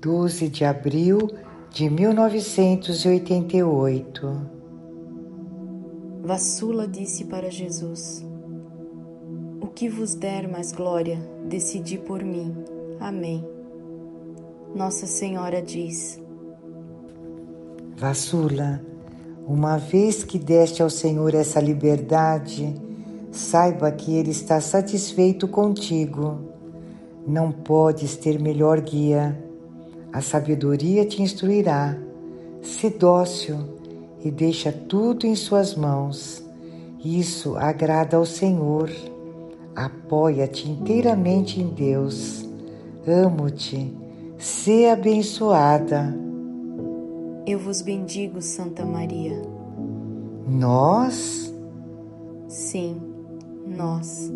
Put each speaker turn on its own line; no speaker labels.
12 de abril de 1988.
Vassula disse para Jesus: O que vos der mais glória, decidi por mim. Amém. Nossa Senhora diz:
Vassula, uma vez que deste ao Senhor essa liberdade, saiba que Ele está satisfeito contigo. Não podes ter melhor guia a sabedoria te instruirá. Se dócil e deixa tudo em suas mãos. Isso agrada ao Senhor. Apoia-te inteiramente em Deus. Amo-te. Sê abençoada.
Eu vos bendigo, Santa Maria.
Nós?
Sim, nós